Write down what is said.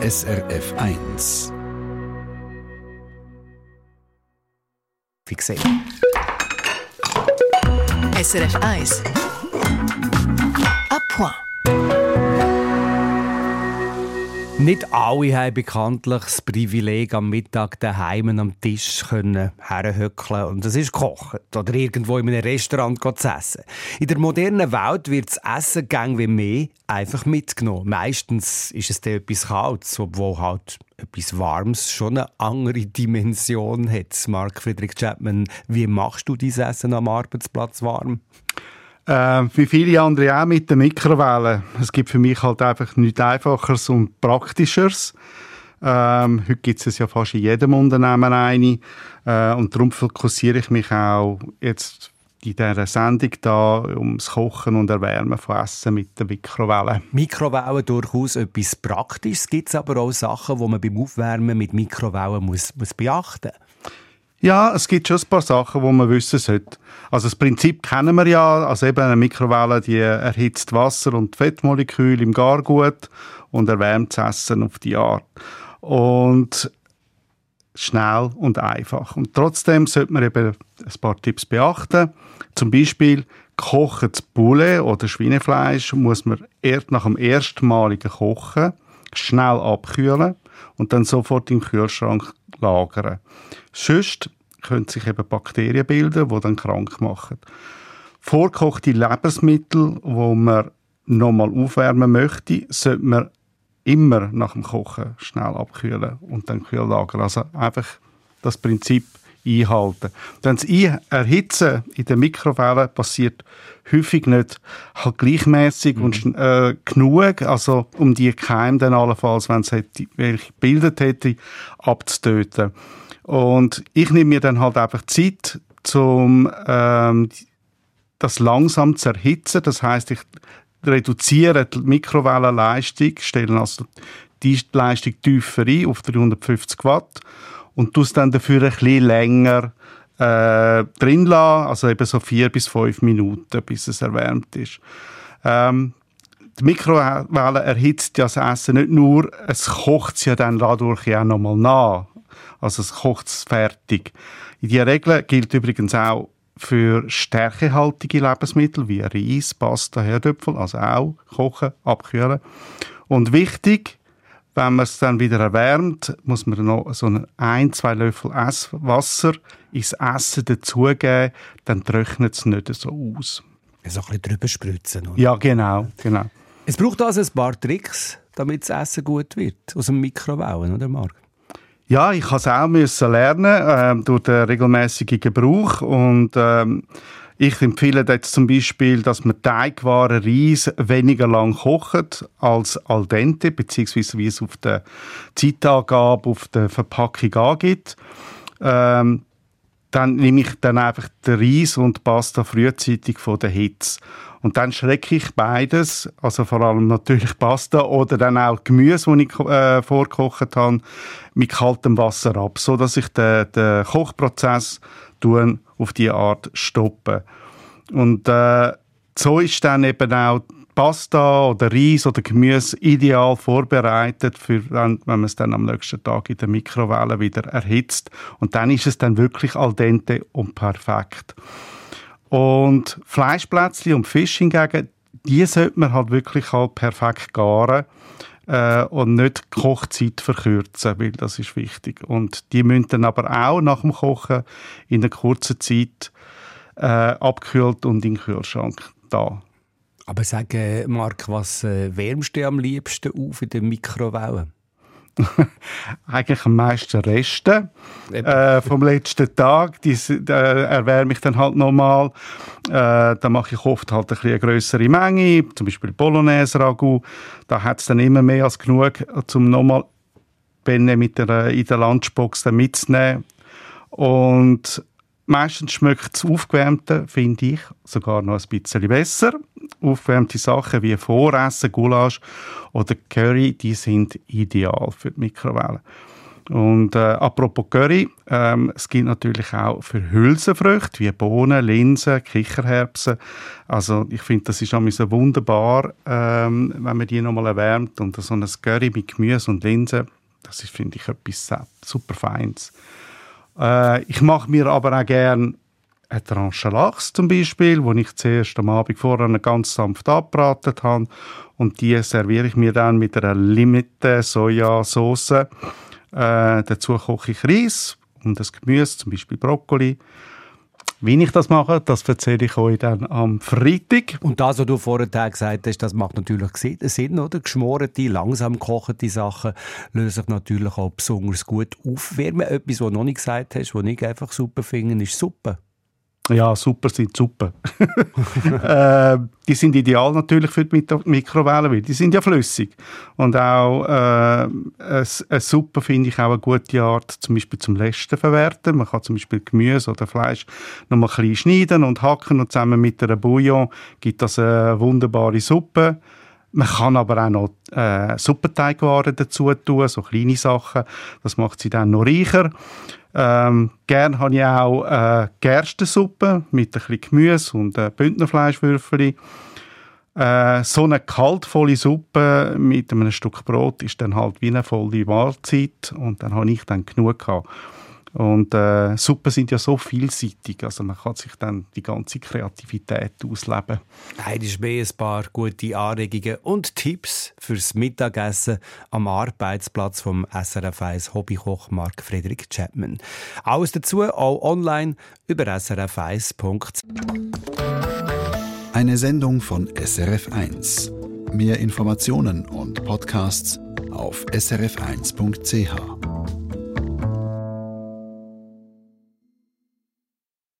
SRF 1. Fixé. SRF 1. À point. Nicht alle haben bekanntlich das Privileg, am Mittag daheim am Tisch herhöckeln und das ist kochen oder irgendwo in einem Restaurant zu essen. In der modernen Welt wird das Essen gang wie mehr einfach mitgenommen. Meistens ist es dann etwas Kaltes, obwohl halt etwas Warmes schon eine andere Dimension hat. Mark Friedrich Chapman, wie machst du dein Essen am Arbeitsplatz warm? Äh, wie viele andere auch mit der Mikrowelle. Es gibt für mich halt einfach nichts Einfacheres und Praktischeres. Ähm, heute gibt es ja fast in jedem Unternehmen eine. Äh, und darum fokussiere ich mich auch jetzt in dieser Sendung da ums Kochen und Erwärmen von Essen mit der Mikrowelle. Mikrowellen durchaus etwas Praktisches. Gibt es aber auch Sachen, die man beim Aufwärmen mit Mikrowellen muss, muss beachten muss? Ja, es gibt schon ein paar Sachen, die man wissen sollte. Also das Prinzip kennen wir ja. Also eben eine Mikrowelle, die erhitzt Wasser und Fettmoleküle im Gargut und erwärmt das Essen auf die Art. Und schnell und einfach. Und trotzdem sollte man eben ein paar Tipps beachten. Zum Beispiel gekochtes Poulet oder Schweinefleisch muss man erst nach dem erstmaligen Kochen schnell abkühlen und dann sofort im Kühlschrank lagern. Sonst können sich eben Bakterien bilden, die dann krank machen. Vorkochte Lebensmittel, wo man nochmal aufwärmen möchte, sollte man immer nach dem Kochen schnell abkühlen und dann kühl lagern. Also einfach das Prinzip einhalten. Denn das Erhitzen in der Mikrowelle passiert häufig nicht halt gleichmäßig mhm. und äh, genug, also um die Keime dann allenfalls, wenn es welche gebildet hätte, abzutöten. Und ich nehme mir dann halt einfach Zeit, um ähm, das langsam zu erhitzen. Das heißt, ich reduziere die Mikrowellenleistung, stelle also die Leistung tiefer ein auf 350 Watt und tue es dann dafür ein bisschen länger äh, drin lassen, also eben so vier bis fünf Minuten, bis es erwärmt ist. Ähm, die Mikrowelle erhitzt ja das Essen nicht nur, es kocht es ja dann dadurch ja nochmal nach. Also es kocht fertig. In dieser Regel gilt übrigens auch für stärkehaltige Lebensmittel wie Reis, Pasta, Herdöpfel, also auch kochen, abkühlen. Und wichtig, wenn man es dann wieder erwärmt, muss man noch so ein, zwei Löffel Wasser ins Essen dazugeben, dann trocknet es nicht so aus. So ein bisschen drüber spritzen, oder? Ja, genau, genau. Es braucht also ein paar Tricks, damit das Essen gut wird, aus dem Mikrowellen, oder Marc? Ja, ich musste es auch müssen lernen äh, durch den regelmäßigen Gebrauch und ähm, ich empfehle jetzt zum Beispiel, dass man Teigwaren Reis weniger lang kocht als al dente, beziehungsweise wie es auf der Zeitangabe auf der Verpackung angibt. Ähm, dann nehme ich dann einfach den Reis und Pasta frühzeitig von der Hitze. Und dann schrecke ich beides, also vor allem natürlich Pasta oder dann auch Gemüse, das ich äh, vorgekocht habe, mit kaltem Wasser ab, so dass ich den, den Kochprozess tun, auf die Art stoppen. Und äh, so ist dann eben auch Pasta oder Reis oder Gemüse ideal vorbereitet, für, wenn, wenn man es dann am nächsten Tag in der Mikrowelle wieder erhitzt. Und dann ist es dann wirklich al dente und perfekt. Und Fleischplätzchen und Fisch hingegen, die sollte man halt wirklich halt perfekt garen äh, und nicht die Kochzeit verkürzen, weil das ist wichtig. Und die müssen dann aber auch nach dem Kochen in einer kurzen Zeit äh, abgekühlt und in den Kühlschrank da. Aber sag, Marc, was äh, wärmst du am liebsten auf in der Mikrowelle? eigentlich am meisten Reste äh, vom letzten Tag. Die äh, erwärme ich dann halt nochmal. Äh, da mache ich oft halt ein eine größere Menge, zum Beispiel Bolognese Ragout. Da hat es dann immer mehr als genug, um nochmal mit der, in der Lunchbox mitzunehmen. Und Meistens schmeckt das Aufgewärmte, finde ich, sogar noch ein bisschen besser. Aufgewärmte Sachen wie Voressen, Gulasch oder Curry, die sind ideal für die Mikrowelle. Und äh, apropos Curry, ähm, es gibt natürlich auch für Hülsenfrüchte wie Bohnen, Linsen, Kichererbsen. Also ich finde, das ist so wunderbar, ähm, wenn man die nochmal erwärmt und so ein Curry mit Gemüse und Linsen, das ist, finde ich, etwas super Feines. Äh, ich mache mir aber auch gerne eine Tranche Lachs zum Beispiel, wo ich zuerst am Abend vorher ganz sanft abbraten habe und die serviere ich mir dann mit einer Limette Sojasauce. Äh, dazu koche ich Reis und das Gemüse, zum Beispiel Brokkoli. Wie ich das mache, das erzähle ich euch dann am Freitag. Und das, was du vorhin gesagt hast, das macht natürlich Sinn, oder? Geschmorte, langsam kochende Sachen lösen sich natürlich auch besonders gut aufwärmen. Etwas, was du noch nicht gesagt hast, was ich einfach super finde, ist Suppe. Ja, super sind super. äh, die sind ideal natürlich für die Mikrowellen, weil die sind ja flüssig. Und auch äh, eine Suppe finde ich auch eine gute Art, zum Beispiel zum Lästen verwerten. Man kann zum Beispiel Gemüse oder Fleisch noch mal ein bisschen schneiden und hacken und zusammen mit einer Bouillon gibt das eine wunderbare Suppe. Man kann aber auch noch äh, Suppenteigwaren dazu tun, so kleine Sachen. Das macht sie dann noch reicher. Ähm, gerne habe ich auch äh, Gerstensuppe mit ein bisschen Gemüse und äh, Bündnerfleischwürfel. Äh, so eine kaltvolle Suppe mit einem Stück Brot ist dann halt wie eine volle Mahlzeit und dann habe ich dann genug gehabt. Und äh, Suppen sind ja so vielseitig, also man kann sich dann die ganze Kreativität ausleben. Heute ist mehr ein paar gute Anregungen und Tipps fürs Mittagessen am Arbeitsplatz vom SRF 1 Hobbykoch Mark Friedrich Chapman. Alles dazu auch online über srf1.ch. Eine Sendung von SRF 1. Mehr Informationen und Podcasts auf srf1.ch.